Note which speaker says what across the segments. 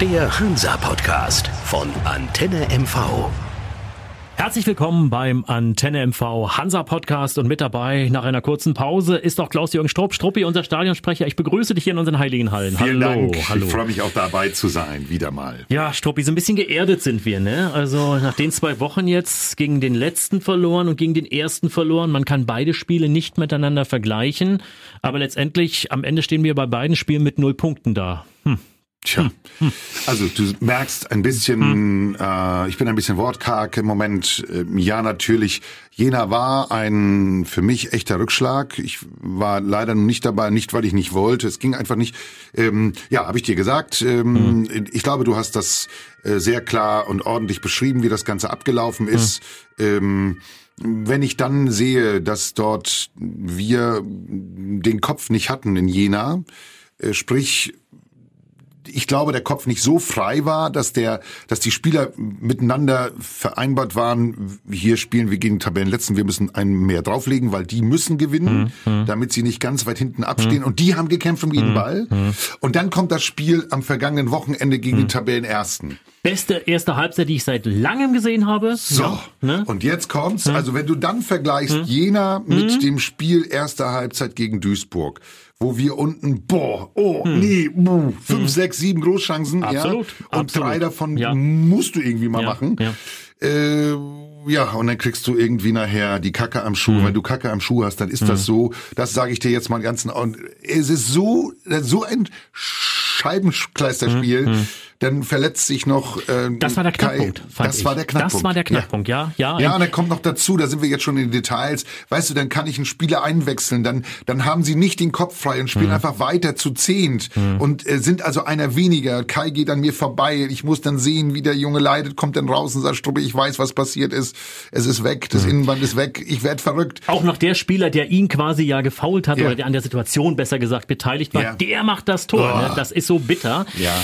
Speaker 1: Der Hansa-Podcast von Antenne MV.
Speaker 2: Herzlich willkommen beim Antenne MV Hansa Podcast und mit dabei nach einer kurzen Pause ist auch Klaus-Jürgen Strupp. Struppi, unser Stadionsprecher. Ich begrüße dich hier in unseren heiligen Hallen.
Speaker 3: Vielen
Speaker 2: hallo,
Speaker 3: Dank.
Speaker 2: hallo.
Speaker 3: Ich freue mich auch dabei zu sein, wieder mal.
Speaker 2: Ja, Struppi, so ein bisschen geerdet sind wir, ne? Also nach den zwei Wochen jetzt gegen den letzten verloren und gegen den ersten verloren. Man kann beide Spiele nicht miteinander vergleichen, aber letztendlich am Ende stehen wir bei beiden Spielen mit null Punkten da. Hm.
Speaker 3: Tja, also du merkst ein bisschen, äh, ich bin ein bisschen wortkarg im Moment. Äh, ja, natürlich, Jena war ein für mich echter Rückschlag. Ich war leider noch nicht dabei, nicht weil ich nicht wollte. Es ging einfach nicht. Ähm, ja, habe ich dir gesagt. Ähm, Ich glaube, du hast das äh, sehr klar und ordentlich beschrieben, wie das Ganze abgelaufen ist. Ähm, wenn ich dann sehe, dass dort wir den Kopf nicht hatten in Jena, äh, sprich ich glaube, der Kopf nicht so frei war, dass der, dass die Spieler miteinander vereinbart waren. Hier spielen wir gegen Tabellenletzten, wir müssen einen mehr drauflegen, weil die müssen gewinnen, damit sie nicht ganz weit hinten abstehen. Und die haben gekämpft um jeden Ball. Und dann kommt das Spiel am vergangenen Wochenende gegen die Tabellenersten.
Speaker 2: Beste erste Halbzeit, die ich seit langem gesehen habe.
Speaker 3: So,
Speaker 2: Ja, ne?
Speaker 3: und jetzt kommt's. Also wenn du dann vergleichst Jena
Speaker 2: Mhm.
Speaker 3: mit dem Spiel erster Halbzeit gegen Duisburg, wo wir unten, boah, oh, nee, buh, fünf, sechs, sieben Großchancen,
Speaker 2: Mhm. Absolut,
Speaker 3: ja, und
Speaker 2: absolut.
Speaker 3: drei davon
Speaker 2: Ja.
Speaker 3: musst du irgendwie mal
Speaker 2: Ja,
Speaker 3: machen.
Speaker 2: ja.
Speaker 3: Äh, ja, und dann kriegst du irgendwie nachher die Kacke am Schuh. Wenn du Kacke am Schuh hast, dann ist das so. Das sage ich dir jetzt mal ganz. Und es ist so so ein Scheibenkleisterspiel. Dann verletzt sich noch. Äh,
Speaker 2: Das war der
Speaker 3: Kai-
Speaker 2: Knackpunkt. Fand
Speaker 3: Das
Speaker 2: ich.
Speaker 3: war der Knackpunkt.
Speaker 2: Das war der Knackpunkt, ja, ja.
Speaker 3: Ja, und dann kommt noch dazu, da sind wir jetzt schon in den Details. Weißt du, dann kann ich einen Spieler einwechseln, dann, dann haben sie nicht den Kopf frei und spielen
Speaker 2: Mhm.
Speaker 3: einfach weiter zu zehnt und äh, sind also einer weniger. Kai geht an mir vorbei. Ich muss dann sehen, wie der Junge leidet, kommt dann raus und sagt, Strubbe, ich weiß, was passiert ist. Es ist weg, das
Speaker 2: Mhm.
Speaker 3: Innenband ist weg. Ich werd verrückt.
Speaker 2: Auch noch der Spieler, der ihn quasi ja gefault hat
Speaker 3: Ja.
Speaker 2: oder der an der Situation besser gesagt beteiligt war,
Speaker 3: Ja.
Speaker 2: der macht das Tor.
Speaker 3: Oh.
Speaker 2: Ne? Das ist so bitter.
Speaker 3: Ja.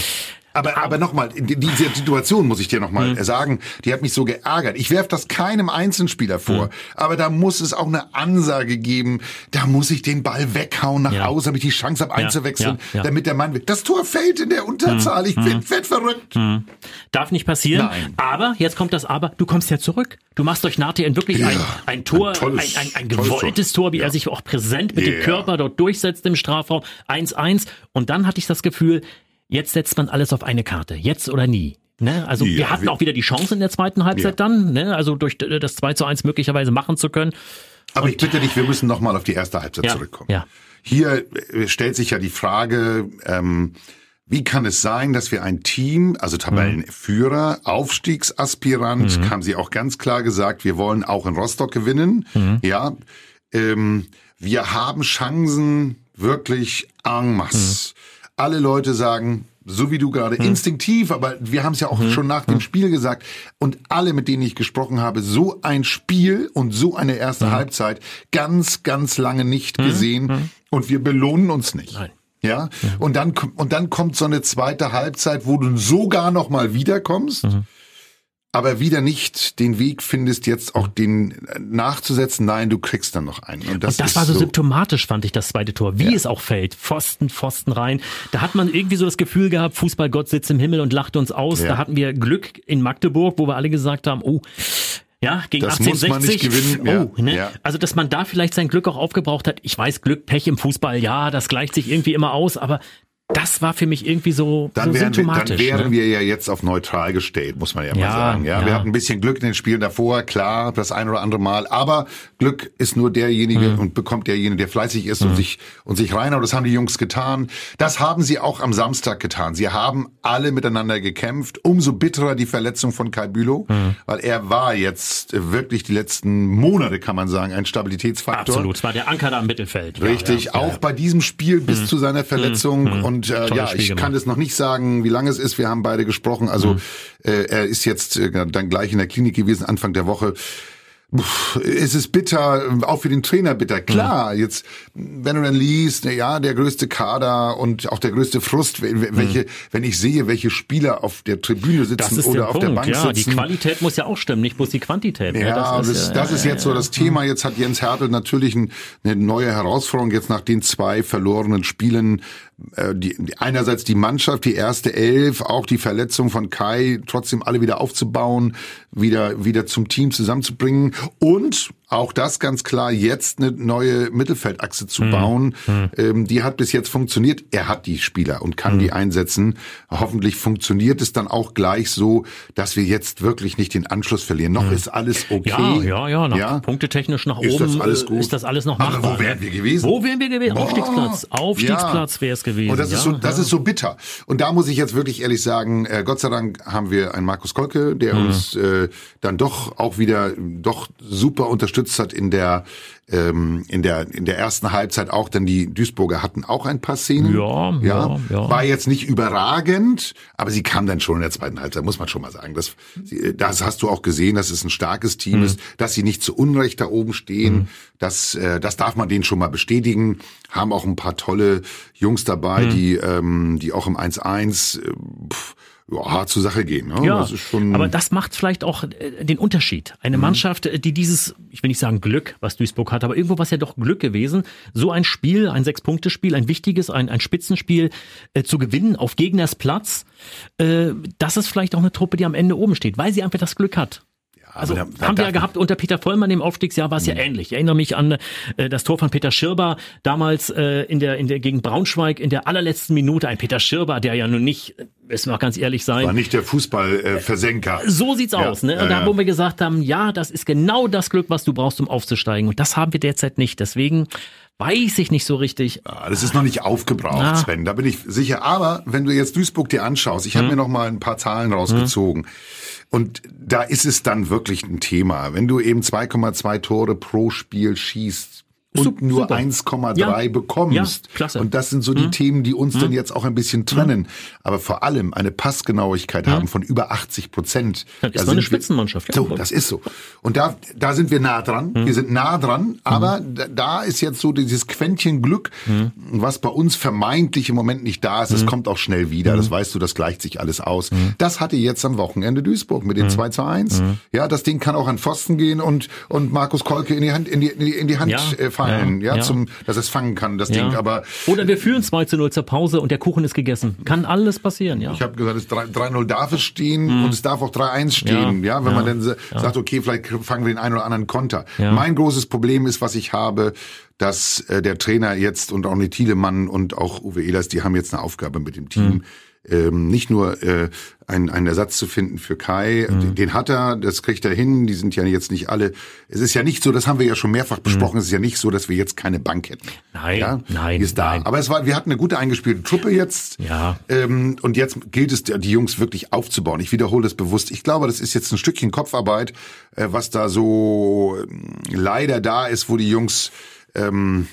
Speaker 3: Aber, aber nochmal, diese Situation muss ich dir nochmal
Speaker 2: Mhm.
Speaker 3: sagen, die hat mich so geärgert. Ich werf das keinem Einzelspieler
Speaker 2: Mhm.
Speaker 3: vor, aber da muss es auch eine Ansage geben, da muss ich den Ball weghauen nach
Speaker 2: Ja.
Speaker 3: außen, damit ich die Chance habe einzuwechseln,
Speaker 2: ja, ja.
Speaker 3: damit der Mann. Das Tor fällt in der Unterzahl, ich werd, werd verrückt.
Speaker 2: Darf nicht passieren.
Speaker 3: Nein.
Speaker 2: Aber, jetzt kommt das Aber, du kommst ja zurück. Du machst durch Natien wirklich ein, ein Tor,
Speaker 3: ein
Speaker 2: ein,
Speaker 3: tolles-
Speaker 2: ein, ein
Speaker 3: tolles
Speaker 2: gewolltes Tor, wie er sich auch präsent mit dem. Körper dort durchsetzt im Strafraum. 1-1. Und dann hatte ich das Gefühl, jetzt setzt man alles auf eine Karte. Jetzt oder nie. Ne? Also wir
Speaker 3: Ja,
Speaker 2: hatten
Speaker 3: wir-
Speaker 2: auch wieder die Chance in der zweiten Halbzeit
Speaker 3: Ja.
Speaker 2: dann, ne? also durch das 2 zu 1 möglicherweise machen zu können.
Speaker 3: Aber ich bitte dich, wir müssen nochmal auf die erste Halbzeit
Speaker 2: Ja,
Speaker 3: zurückkommen.
Speaker 2: ja.
Speaker 3: Hier äh, stellt sich ja die Frage, ähm, wie kann es sein, dass wir ein Team, also Tabellenführer, Aufstiegsaspirant, haben sie auch ganz klar gesagt, wir wollen auch in Rostock gewinnen. Ja, ähm, wir haben Chancen wirklich en masse. Alle Leute sagen, so wie du gerade instinktiv, aber wir haben es ja auch schon nach dem Spiel gesagt und alle, mit denen ich gesprochen habe, so ein Spiel und so eine erste Halbzeit ganz, ganz lange nicht gesehen und wir belohnen uns nicht.
Speaker 2: Nein.
Speaker 3: Ja, und dann und dann kommt so eine zweite Halbzeit, wo du sogar noch mal wiederkommst, aber wieder nicht den Weg findest, jetzt auch den äh, nachzusetzen. Nein, du kriegst dann noch einen. Und das,
Speaker 2: Und das war so, symptomatisch, fand ich, das zweite Tor. Wie
Speaker 3: Ja.
Speaker 2: es auch fällt. Pfosten, Pfosten rein. Da hat man irgendwie so das Gefühl gehabt, Fußballgott sitzt im Himmel und lacht uns aus.
Speaker 3: Ja.
Speaker 2: Da hatten wir Glück in Magdeburg, wo wir alle gesagt haben, oh, ja, gegen
Speaker 3: Das muss
Speaker 2: 1860.
Speaker 3: man nicht gewinnen, ja,
Speaker 2: Oh, ne?
Speaker 3: ja.
Speaker 2: Also, dass man da vielleicht sein Glück auch aufgebraucht hat. Ich weiß, Glück, Pech im Fußball, ja, das gleicht sich irgendwie immer aus, aber das war für mich irgendwie so,
Speaker 3: Dann
Speaker 2: so
Speaker 3: wären, wir,
Speaker 2: symptomatisch.
Speaker 3: dann wären
Speaker 2: ne?
Speaker 3: wir ja jetzt auf neutral gestellt, muss man ja,
Speaker 2: Ja,
Speaker 3: mal sagen. Ja,
Speaker 2: ja.
Speaker 3: wir hatten ein bisschen Glück in den Spielen davor, klar, das ein oder andere Mal. Aber Glück ist nur derjenige
Speaker 2: Mhm.
Speaker 3: und bekommt derjenige, der fleißig ist und sich und sich reinhaut. Das haben die Jungs getan. Das haben sie auch am Samstag getan. Sie haben alle miteinander gekämpft. Umso bitterer die Verletzung von Kai Bülow,
Speaker 2: Mhm.
Speaker 3: weil er war jetzt wirklich die letzten Monate, kann man sagen, ein Stabilitätsfaktor.
Speaker 2: Absolut, es war der Anker da im Mittelfeld.
Speaker 3: Richtig,
Speaker 2: ja,
Speaker 3: auch bei diesem Spiel bis zu seiner Verletzung. Und äh,
Speaker 2: Tolles
Speaker 3: ja,
Speaker 2: Spiel
Speaker 3: ich
Speaker 2: gemacht.
Speaker 3: kann es noch nicht sagen, wie lange es ist. Wir haben beide gesprochen. Also
Speaker 2: Mhm.
Speaker 3: äh, er ist jetzt äh, dann gleich in der Klinik gewesen, Anfang der Woche. Puh, Es ist bitter, auch für den Trainer bitter. Klar,
Speaker 2: Mhm.
Speaker 3: jetzt, wenn du dann liest, na ja, der größte Kader und auch der größte Frust, wel- welche, wenn ich sehe, welche Spieler auf der Tribüne
Speaker 2: Mhm. Das
Speaker 3: sitzen oder
Speaker 2: der
Speaker 3: auf
Speaker 2: Punkt,
Speaker 3: der Bank
Speaker 2: ja. Die
Speaker 3: sitzen.
Speaker 2: Qualität muss ja auch stimmen, nicht bloß die Quantität. ne?
Speaker 3: Ja, das, ist, das ist jetzt so das Thema. Jetzt hat Jens Hertel natürlich ein, eine neue Herausforderung. Jetzt nach den zwei verlorenen Spielen äh, die, einerseits die Mannschaft, die erste Elf, auch die Verletzung von Kai, trotzdem alle wieder aufzubauen, wieder, wieder zum Team zusammenzubringen. Und auch das ganz klar, jetzt eine neue Mittelfeldachse zu mhm. bauen. Mhm. Ähm, die hat bis jetzt funktioniert. Er hat die Spieler und kann mhm. die einsetzen. Hoffentlich funktioniert es dann auch gleich so, dass wir jetzt wirklich nicht den Anschluss verlieren. Noch mhm. ist alles okay.
Speaker 2: Ja, ja, ja. Nach, ja? Punktetechnisch nach ist oben das alles äh, gut? ist das alles noch machbar.
Speaker 3: Aber wo wären wir gewesen?
Speaker 2: Wo wären wir gewesen? Boah. Aufstiegsplatz. Aufstiegsplatz ja. wäre es gewesen.
Speaker 3: Und das ist, ja, so, das ist so bitter. Und da muss ich jetzt wirklich ehrlich sagen, äh, Gott sei Dank haben wir einen Markus Kolke, der mhm. uns äh, dann doch auch wieder doch super unterstützt unterstützt hat in der ähm, in der in der ersten Halbzeit auch, denn die Duisburger hatten auch ein paar Szenen.
Speaker 2: Ja, ja, ja.
Speaker 3: War jetzt nicht überragend, aber sie kam dann schon in der zweiten Halbzeit, muss man schon mal sagen. Das, das hast du auch gesehen, dass es ein starkes Team mhm. ist, dass sie nicht zu Unrecht da oben stehen. Mhm. Das, äh, das darf man denen schon mal bestätigen. Haben auch ein paar tolle Jungs dabei, mhm. die, ähm, die auch im 1-1 äh, ja, hart zur Sache gehen. Ne?
Speaker 2: Ja, das aber das macht vielleicht auch äh, den Unterschied. Eine mhm. Mannschaft, äh, die dieses, ich will nicht sagen Glück, was Duisburg hat, aber irgendwo was ja doch Glück gewesen, so ein Spiel, ein Sechs-Punkte-Spiel, ein wichtiges, ein, ein Spitzenspiel äh, zu gewinnen auf Gegners Platz, äh, das ist vielleicht auch eine Truppe, die am Ende oben steht, weil sie einfach das Glück hat. Also da, da, haben wir ja gehabt unter Peter Vollmann im Aufstiegsjahr war es ja mhm. ähnlich. Ich erinnere mich an äh, das Tor von Peter Schirber damals äh, in der in der gegen Braunschweig in der allerletzten Minute. Ein Peter Schirber, der ja nun nicht, müssen wir auch ganz ehrlich sein,
Speaker 3: war nicht der Fußballversenker.
Speaker 2: Äh, so sieht's ja. aus. Ne? Und da wo wir gesagt haben, ja, das ist genau das Glück, was du brauchst, um aufzusteigen. Und das haben wir derzeit nicht. Deswegen weiß ich nicht so richtig.
Speaker 3: Ja, das ist noch nicht aufgebraucht, Na. Sven, da bin ich sicher. Aber wenn du jetzt Duisburg dir anschaust, ich hm. habe mir noch mal ein paar Zahlen rausgezogen. Hm. Und da ist es dann wirklich ein Thema. Wenn du eben 2,2 Tore pro Spiel schießt, und nur 1,3 ja. bekommst. Ja, klasse. Und das sind so die hm. Themen, die uns hm. dann jetzt auch ein bisschen trennen. Hm. Aber vor allem eine Passgenauigkeit hm. haben von über 80 Prozent.
Speaker 2: Das ist da eine Spitzenmannschaft.
Speaker 3: so, das ist so. Und da, da sind wir nah dran. Hm. Wir sind nah dran. Aber da, da, ist jetzt so dieses Quäntchen Glück, was bei uns vermeintlich im Moment nicht da ist. Es kommt auch schnell wieder. Das weißt du, das gleicht sich alles aus. Das hatte jetzt am Wochenende Duisburg mit den 2 zu 1. Ja, das Ding kann auch an Pfosten gehen und, und Markus Kolke in die Hand, in die, in die Hand ja. äh, fahren fallen, ja, ja, zum, dass es fangen kann, das Ding. Aber
Speaker 2: oder wir führen 2 zu 0 zur Pause und der Kuchen ist gegessen. Kann alles passieren, ja.
Speaker 3: Ich habe gesagt, es 3-0 darf es stehen mhm. und es darf auch 3-1 stehen, ja, wenn man dann sagt, okay, vielleicht fangen wir den einen oder anderen Konter. Mein großes Problem ist, was ich habe, dass äh, der Trainer jetzt und auch die Thielemann und auch Uwe Ehlers, die haben jetzt eine Aufgabe mit dem Team. Mhm ähm, nicht nur äh, einen, einen Ersatz zu finden für Kai, mhm. den, hat er, das kriegt er hin, die sind ja jetzt nicht alle. Es ist ja nicht so, das haben wir ja schon mehrfach besprochen, mhm. es ist ja nicht so, dass wir jetzt keine Bank hätten.
Speaker 2: Nein,
Speaker 3: ja?
Speaker 2: nein,
Speaker 3: die ist da.
Speaker 2: Nein.
Speaker 3: Aber es war, wir hatten eine gute eingespielte Truppe jetzt.
Speaker 2: Ja.
Speaker 3: Ähm, und jetzt gilt es, die Jungs wirklich aufzubauen. Ich wiederhole das bewusst. Ich glaube, das ist jetzt ein Stückchen Kopfarbeit, äh, was da so äh, leider da ist, wo die Jungs ähm,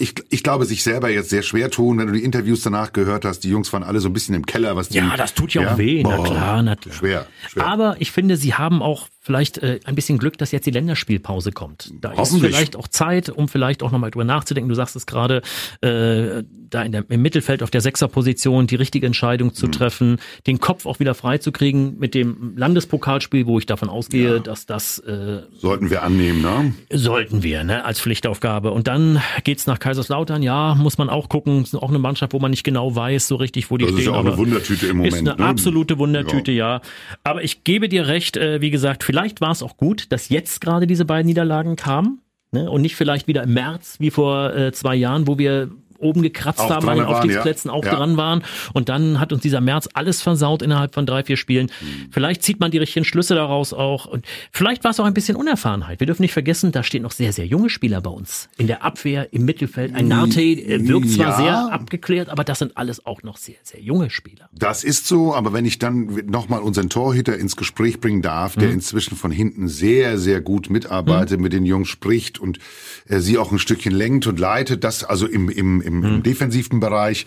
Speaker 3: ich, ich glaube, sich selber jetzt sehr schwer tun, wenn du die Interviews danach gehört hast. Die Jungs waren alle so ein bisschen im Keller, was die.
Speaker 2: Ja, das tut ja auch weh, Boah, na klar, na klar.
Speaker 3: Schwer, schwer.
Speaker 2: Aber ich finde, sie haben auch vielleicht äh, ein bisschen Glück, dass jetzt die Länderspielpause kommt. Da ist vielleicht auch Zeit, um vielleicht auch nochmal drüber nachzudenken. Du sagst es gerade, äh, da in der, im Mittelfeld auf der Sechserposition die richtige Entscheidung zu mhm. treffen, den Kopf auch wieder freizukriegen mit dem Landespokalspiel, wo ich davon ausgehe, ja. dass das äh,
Speaker 3: sollten wir annehmen, ne?
Speaker 2: Sollten wir, ne, als Pflichtaufgabe. Und dann geht's nach Kaiserslautern. Ja, muss man auch gucken. Ist auch eine Mannschaft, wo man nicht genau weiß, so richtig, wo die
Speaker 3: das
Speaker 2: stehen.
Speaker 3: Das ist auch eine Wundertüte im Moment.
Speaker 2: Ist eine
Speaker 3: ne?
Speaker 2: absolute Wundertüte, ja. ja. Aber ich gebe dir recht, äh, wie gesagt, vielleicht vielleicht war es auch gut, dass jetzt gerade diese beiden Niederlagen kamen. Ne? Und nicht vielleicht wieder im März wie vor äh, zwei Jahren, wo wir oben gekratzt auch haben an den Aufstiegsplätzen, ja. auch ja. dran waren. Und dann hat uns dieser März alles versaut innerhalb von drei, vier Spielen. Mhm. Vielleicht zieht man die richtigen Schlüsse daraus auch. Und vielleicht war es auch ein bisschen Unerfahrenheit. Wir dürfen nicht vergessen, da stehen noch sehr, sehr junge Spieler bei uns. In der Abwehr, im Mittelfeld. Ein Narte äh, wirkt zwar ja. sehr abgeklärt, aber das sind alles auch noch sehr, sehr junge Spieler.
Speaker 3: Das ist so, aber wenn ich dann nochmal unseren Torhüter ins Gespräch bringen darf, der mhm. inzwischen von hinten sehr, sehr gut mitarbeitet, mhm. mit den Jungs spricht und äh, sie auch ein Stückchen lenkt und leitet, das also im, im, im, im mhm. defensiven Bereich.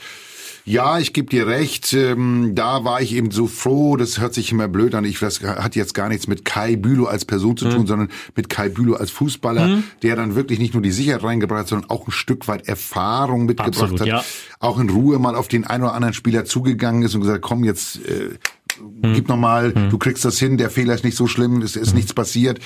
Speaker 3: Ja, ich gebe dir recht. Ähm, da war ich eben so froh. Das hört sich immer blöd an. Ich das hat jetzt gar nichts mit Kai Bülow als Person zu tun, mhm. sondern mit Kai Bülow als Fußballer, mhm. der dann wirklich nicht nur die Sicherheit reingebracht hat, sondern auch ein Stück weit Erfahrung mitgebracht Absolut, hat. Ja. Auch in Ruhe mal auf den einen oder anderen Spieler zugegangen ist und gesagt, komm jetzt. Äh, mhm. Gib noch mal, mhm. du kriegst das hin, der Fehler ist nicht so schlimm, es ist nichts passiert.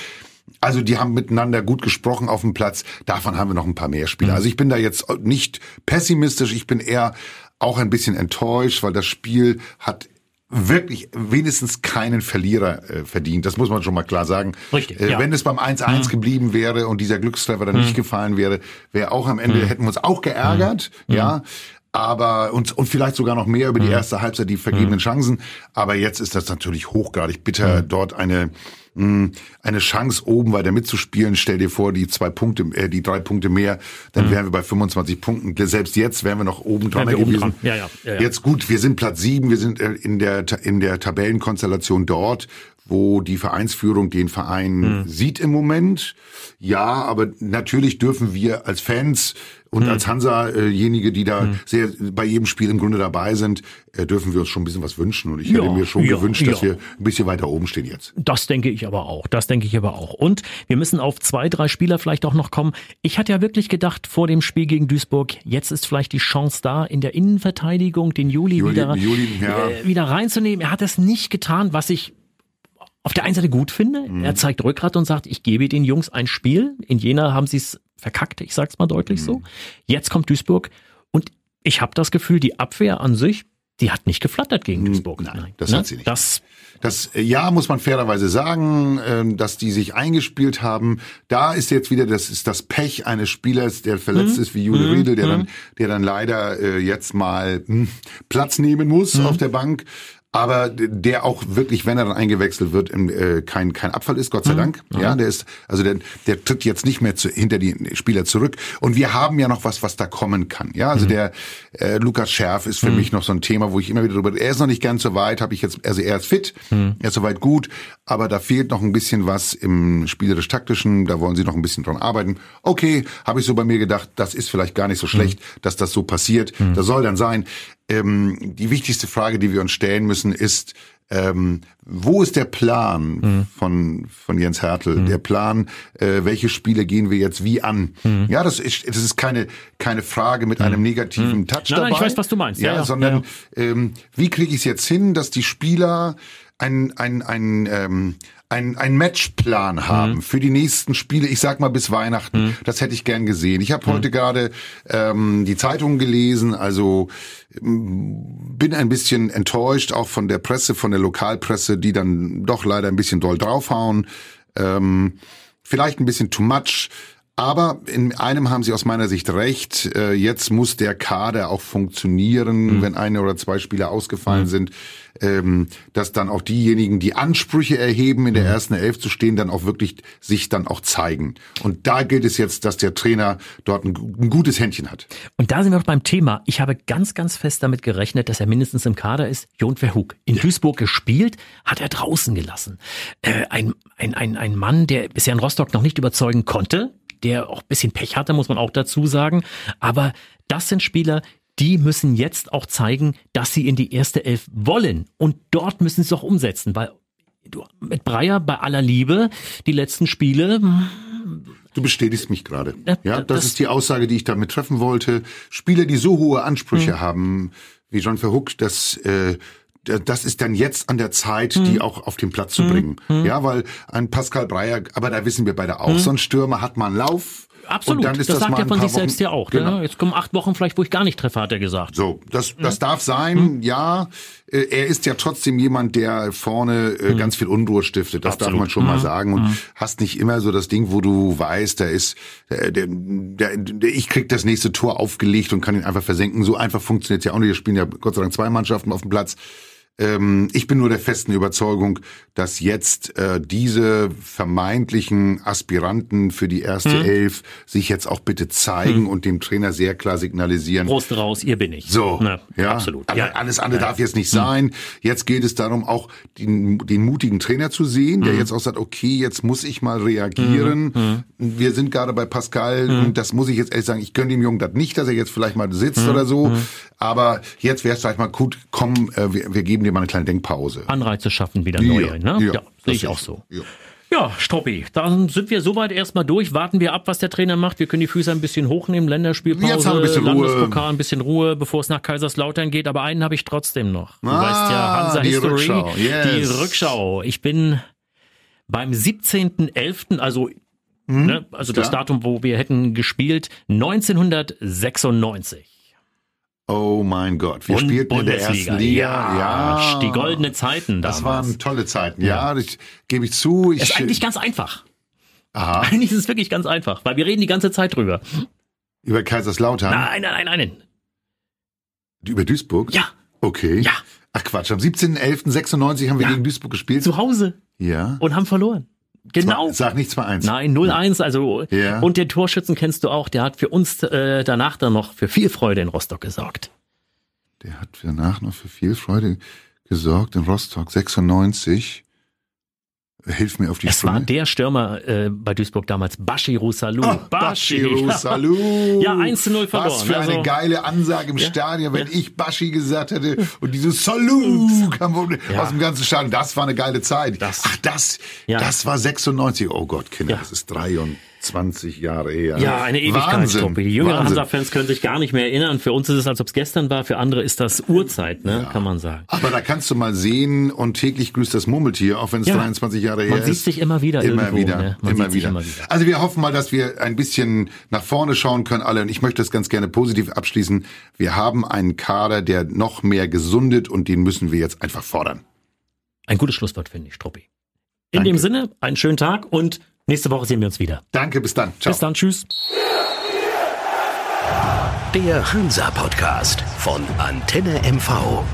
Speaker 3: Also die haben miteinander gut gesprochen auf dem Platz. Davon haben wir noch ein paar mehr Spieler. Mhm. Also ich bin da jetzt nicht pessimistisch, ich bin eher auch ein bisschen enttäuscht, weil das Spiel hat wirklich wenigstens keinen Verlierer äh, verdient. Das muss man schon mal klar sagen.
Speaker 2: Richtig,
Speaker 3: äh,
Speaker 2: ja.
Speaker 3: Wenn es beim 1-1
Speaker 2: Mhm.
Speaker 3: geblieben wäre und dieser Glückstreffer dann nicht gefallen wäre, wäre auch am Ende, hätten wir uns auch geärgert, ja. Aber uns und vielleicht sogar noch mehr über die erste Halbzeit die vergebenen Chancen. Aber jetzt ist das natürlich hochgradig bitter, dort eine mh, eine Chance oben weiter mitzuspielen. Stell dir vor, die zwei Punkte, äh, die drei Punkte mehr, dann wären wir bei 25 Punkten. Selbst jetzt wären wir noch oben dran gewesen.
Speaker 2: Ja, ja, ja.
Speaker 3: Jetzt gut, wir sind Platz sieben, wir sind äh, in der in der Tabellenkonstellation dort, wo die Vereinsführung den Verein
Speaker 2: Hm.
Speaker 3: sieht im Moment. Ja, aber natürlich dürfen wir als Fans und
Speaker 2: Hm.
Speaker 3: als Hansa-jenige, die da sehr bei jedem Spiel im Grunde dabei sind, äh, dürfen wir uns schon ein bisschen was wünschen. Und ich
Speaker 2: Ja,
Speaker 3: hätte mir schon
Speaker 2: ja,
Speaker 3: gewünscht, dass
Speaker 2: ja.
Speaker 3: wir ein bisschen weiter oben stehen jetzt.
Speaker 2: Das denke ich aber auch. Das denke ich aber auch. Und wir müssen auf zwei, drei Spieler vielleicht auch noch kommen. Ich hatte ja wirklich gedacht vor dem Spiel gegen Duisburg, jetzt ist vielleicht die Chance da, in der Innenverteidigung den Juli,
Speaker 3: Juli-
Speaker 2: wieder,
Speaker 3: Juli,
Speaker 2: äh, wieder reinzunehmen. Er hat es nicht getan, was ich auf der einen Seite gut finde.
Speaker 3: Mhm.
Speaker 2: Er zeigt Rückgrat und sagt, ich gebe den Jungs ein Spiel. In Jena haben sie es verkackt, ich sag's mal deutlich
Speaker 3: Mhm.
Speaker 2: so. Jetzt kommt Duisburg und ich habe das Gefühl, die Abwehr an sich, die hat nicht geflattert gegen Duisburg.
Speaker 3: Hm, nein, das hat sie nicht.
Speaker 2: Das
Speaker 3: Das äh, ja muss man fairerweise sagen, ähm, dass die sich eingespielt haben. Da ist jetzt wieder das ist das Pech eines Spielers, der verletzt ist wie Jule Riedel, der dann der dann leider äh, jetzt mal hm, Platz nehmen muss auf der Bank. Aber der auch wirklich, wenn er dann eingewechselt wird, äh, kein kein Abfall ist, Gott sei Dank. Ja, der ist also der der tritt jetzt nicht mehr zu, hinter die Spieler zurück. Und wir haben ja noch was, was da kommen kann. Ja, also der äh, Lukas Scherf ist für mich noch so ein Thema, wo ich immer wieder drüber. Er ist noch nicht ganz so weit, habe ich jetzt. Also er ist fit, er ist soweit gut, aber da fehlt noch ein bisschen was im spielerisch-taktischen. Da wollen sie noch ein bisschen dran arbeiten. Okay, habe ich so bei mir gedacht, das ist vielleicht gar nicht so schlecht, dass das so passiert. Das soll dann sein. Ähm, die wichtigste Frage, die wir uns stellen müssen, ist, ähm, wo ist der Plan von, von Jens Hertel? Der Plan, äh, welche Spiele gehen wir jetzt wie an? Ja, das ist, das ist keine, keine Frage mit einem negativen Touch
Speaker 2: Nein, nein,
Speaker 3: dabei.
Speaker 2: ich weiß, was du meinst. Ja,
Speaker 3: Ja,
Speaker 2: ja,
Speaker 3: sondern
Speaker 2: ja,
Speaker 3: Ähm, wie kriege ich es jetzt hin, dass die Spieler ein, ein, ein, ähm, ein, ein Matchplan haben für die nächsten Spiele, ich sag mal bis Weihnachten. Das hätte ich gern gesehen. Ich habe heute gerade ähm, die Zeitung gelesen, also ähm, bin ein bisschen enttäuscht, auch von der Presse, von der Lokalpresse, die dann doch leider ein bisschen doll draufhauen. Ähm, vielleicht ein bisschen too much. Aber in einem haben Sie aus meiner Sicht recht. Äh, Jetzt muss der Kader auch funktionieren, wenn eine oder zwei Spieler ausgefallen sind, ähm, dass dann auch diejenigen, die Ansprüche erheben, in der ersten Elf zu stehen, dann auch wirklich sich dann auch zeigen. Und da gilt es jetzt, dass der Trainer dort ein, ein gutes Händchen hat.
Speaker 2: Und da sind wir doch beim Thema. Ich habe ganz, ganz fest damit gerechnet, dass er mindestens im Kader ist. Jon Verhoek. In Duisburg gespielt, hat er draußen gelassen. Äh, ein, ein, ein, ein Mann, der bisher in Rostock noch nicht überzeugen konnte, der auch ein bisschen Pech hatte, muss man auch dazu sagen. Aber das sind Spieler, die müssen jetzt auch zeigen, dass sie in die erste Elf wollen. Und dort müssen sie es auch umsetzen, weil du, mit Breyer bei aller Liebe, die letzten Spiele,
Speaker 3: Du bestätigst mich gerade.
Speaker 2: Ja,
Speaker 3: Ja, das,
Speaker 2: das-
Speaker 3: ist die Aussage, die ich damit treffen wollte. Spieler, die so hohe Ansprüche
Speaker 2: Hm.
Speaker 3: haben, wie John Verhoek, das, äh, das ist dann jetzt an der Zeit,
Speaker 2: Hm.
Speaker 3: die auch auf den Platz zu bringen. Ja, weil ein Pascal Breyer, aber da wissen wir beide auch, so ein Stürmer hat mal einen Lauf.
Speaker 2: Hm. Absolut, das,
Speaker 3: das,
Speaker 2: sagt er von sich selbst ja auch.
Speaker 3: Genau.
Speaker 2: Ne? Jetzt kommen acht Wochen vielleicht, wo ich gar nicht treffe, hat er gesagt.
Speaker 3: So, das, das darf sein, ja. Äh, Er ist ja trotzdem jemand, der vorne äh, ganz viel Unruhe stiftet. Das darf
Speaker 2: Absolut.
Speaker 3: man schon mal sagen. Und hast nicht immer so das Ding, wo du weißt, da ist, der, der, der, der, ich krieg das nächste Tor aufgelegt und kann ihn einfach versenken. So einfach funktioniert ja auch nicht. Wir spielen ja Gott sei Dank zwei Mannschaften auf dem Platz. Ähm, ich bin nur der festen Überzeugung, dass jetzt äh, diese vermeintlichen Aspiranten für die erste Elf sich jetzt auch bitte zeigen und dem Trainer sehr klar signalisieren,
Speaker 2: Prost raus, ihr bin ich.
Speaker 3: so,
Speaker 2: Ne,
Speaker 3: ja,
Speaker 2: Absolut. Ja.
Speaker 3: Alles andere darf jetzt nicht sein. Jetzt geht es darum, auch den, den mutigen Trainer zu sehen, der jetzt auch sagt, okay, jetzt muss ich mal reagieren. Wir sind gerade bei Pascal und das muss ich jetzt ehrlich sagen, ich gönne dem Jungen das nicht, dass er jetzt vielleicht mal sitzt oder so. Aber jetzt wäre es vielleicht mal gut, komm, äh, wir, wir geben dir mal eine kleine Denkpause.
Speaker 2: Anreize schaffen wieder neue. Ne? Ja,
Speaker 3: das
Speaker 2: sehe ich
Speaker 3: ist-
Speaker 2: auch so.
Speaker 3: Ja.
Speaker 2: Ja, Struppi, dann sind wir soweit erstmal durch. Warten wir ab, was der Trainer macht. Wir können die Füße ein bisschen hochnehmen, Länderspielpause,
Speaker 3: Jetzt haben wir ein bisschen Ruhe.
Speaker 2: Landespokal, ein bisschen Ruhe, bevor es nach Kaiserslautern geht. Aber einen habe ich trotzdem noch. Du
Speaker 3: Ah,
Speaker 2: weißt ja, Hansa
Speaker 3: die
Speaker 2: History,
Speaker 3: Rückschau, yes.
Speaker 2: die Rückschau. Ich bin beim 17.11., also ne, also das
Speaker 3: Hm, klar.
Speaker 2: Datum, wo wir hätten gespielt, 1996.
Speaker 3: Oh mein Gott, wir
Speaker 2: Und
Speaker 3: spielten in der
Speaker 2: Bundesliga.
Speaker 3: ersten Liga.
Speaker 2: Ja,
Speaker 3: Ja,
Speaker 2: die goldene Zeiten
Speaker 3: Das
Speaker 2: damals.
Speaker 3: waren tolle Zeiten. Ja, das gebe ich zu. Ich,
Speaker 2: ist eigentlich ganz einfach.
Speaker 3: aha,
Speaker 2: Eigentlich ist es wirklich ganz einfach, weil wir reden die ganze Zeit drüber.
Speaker 3: über Kaiserslautern,
Speaker 2: Nein, nein, nein, nein.
Speaker 3: über Duisburg.
Speaker 2: Ja,
Speaker 3: Okay.
Speaker 2: ja,
Speaker 3: Ach Quatsch, am 17.11.96 haben wir
Speaker 2: Ja.
Speaker 3: gegen Duisburg gespielt.
Speaker 2: zu Hause
Speaker 3: Ja.
Speaker 2: und haben verloren. Genau.
Speaker 3: Sag nicht 2-1.
Speaker 2: Nein, 0-1, also
Speaker 3: Ja.
Speaker 2: und den Torschützen kennst du auch, der hat für uns äh, danach dann noch für viel Freude in Rostock gesorgt.
Speaker 3: Der hat danach noch für viel Freude gesorgt in Rostock. 96. Hilf mir auf die
Speaker 2: Es war
Speaker 3: Sprünge.
Speaker 2: der Stürmer äh, bei Duisburg damals, Bashiru Salou.
Speaker 3: Oh, Bashiru Salou.
Speaker 2: Ja, 1 zu 0 verloren.
Speaker 3: Was für eine
Speaker 2: Also-
Speaker 3: geile Ansage im Stadion, wenn ich Bashi gesagt hätte und dieses Salou kam
Speaker 2: Ja.
Speaker 3: aus dem ganzen Stadion. Das war eine geile Zeit.
Speaker 2: Das-
Speaker 3: Ach, das,
Speaker 2: Ja.
Speaker 3: das war 96. Oh Gott, Kinder,
Speaker 2: Ja.
Speaker 3: das ist 23 Jahre her.
Speaker 2: Ja, eine
Speaker 3: Wahnsinn.
Speaker 2: Ewigkeitstruppe. Die jüngeren. Hansa-Fans können sich gar nicht mehr erinnern. Für uns ist es, als ob es gestern war. Für andere ist das Urzeit, ne? kann man sagen.
Speaker 3: Aber da kannst du mal sehen und täglich grüßt das Murmeltier, auch wenn es
Speaker 2: Ja.
Speaker 3: 23 Jahre her
Speaker 2: Man
Speaker 3: ist.
Speaker 2: sieht sich immer wieder
Speaker 3: Immer
Speaker 2: irgendwo,
Speaker 3: wieder,
Speaker 2: ne? Man
Speaker 3: immer, wieder.
Speaker 2: immer wieder.
Speaker 3: Also wir hoffen mal, dass wir ein bisschen nach vorne schauen können alle und ich möchte das ganz gerne positiv abschließen. Wir haben einen Kader, der noch mehr gesundet und den müssen wir jetzt einfach fordern.
Speaker 2: Ein gutes Schlusswort, finde ich, Struppi. In
Speaker 3: Danke.
Speaker 2: dem Sinne, einen schönen Tag und nächste Woche sehen wir uns wieder.
Speaker 3: Danke, bis dann. Ciao.
Speaker 2: Bis dann, tschüss.
Speaker 1: Der Hansa Podcast von Antenne MV.